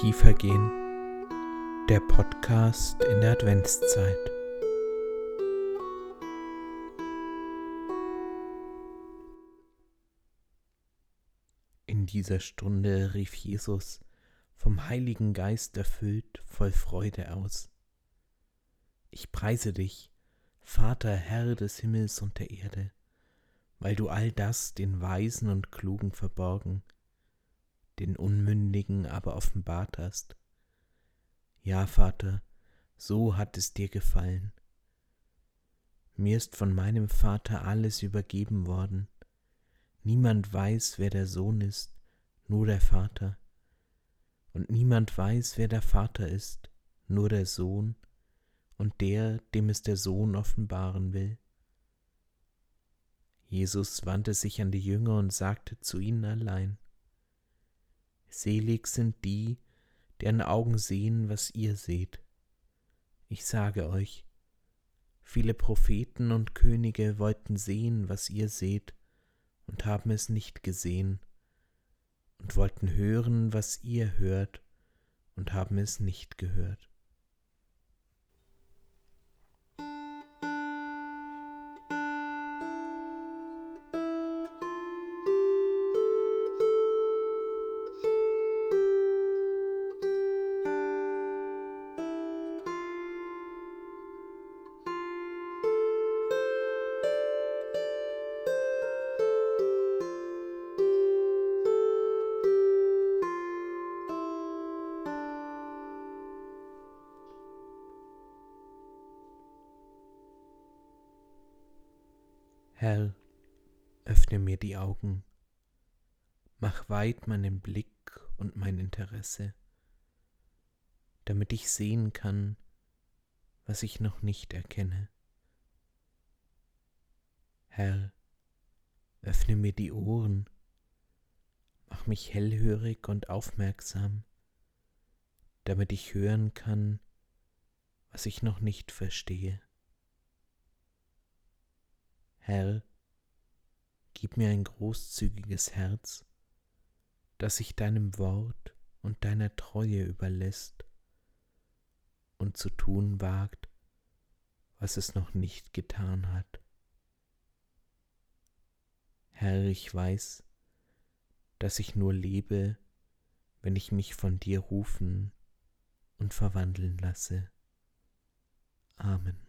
tiefer gehen. Der Podcast in der Adventszeit. In dieser Stunde rief Jesus, vom Heiligen Geist erfüllt, voll Freude aus. Ich preise dich, Vater, Herr des Himmels und der Erde, weil du all das den Weisen und Klugen verborgen, den Unmündigen aber offenbart hast. Ja, Vater, so hat es dir gefallen. Mir ist von meinem Vater alles übergeben worden. Niemand weiß, wer der Sohn ist, nur der Vater. Und niemand weiß, wer der Vater ist, nur der Sohn und der, dem es der Sohn offenbaren will. Jesus wandte sich an die Jünger und sagte zu ihnen allein, Selig sind die, deren Augen sehen, was ihr seht. Ich sage euch, viele Propheten und Könige wollten sehen, was ihr seht, und haben es nicht gesehen, und wollten hören, was ihr hört, und haben es nicht gehört. Herr, öffne mir die Augen, mach weit meinen Blick und mein Interesse, damit ich sehen kann, was ich noch nicht erkenne. Herr, öffne mir die Ohren, mach mich hellhörig und aufmerksam, damit ich hören kann, was ich noch nicht verstehe. Herr, gib mir ein großzügiges Herz, das sich deinem Wort und deiner Treue überlässt und zu tun wagt, was es noch nicht getan hat. Herr, ich weiß, dass ich nur lebe, wenn ich mich von dir rufen und verwandeln lasse. Amen.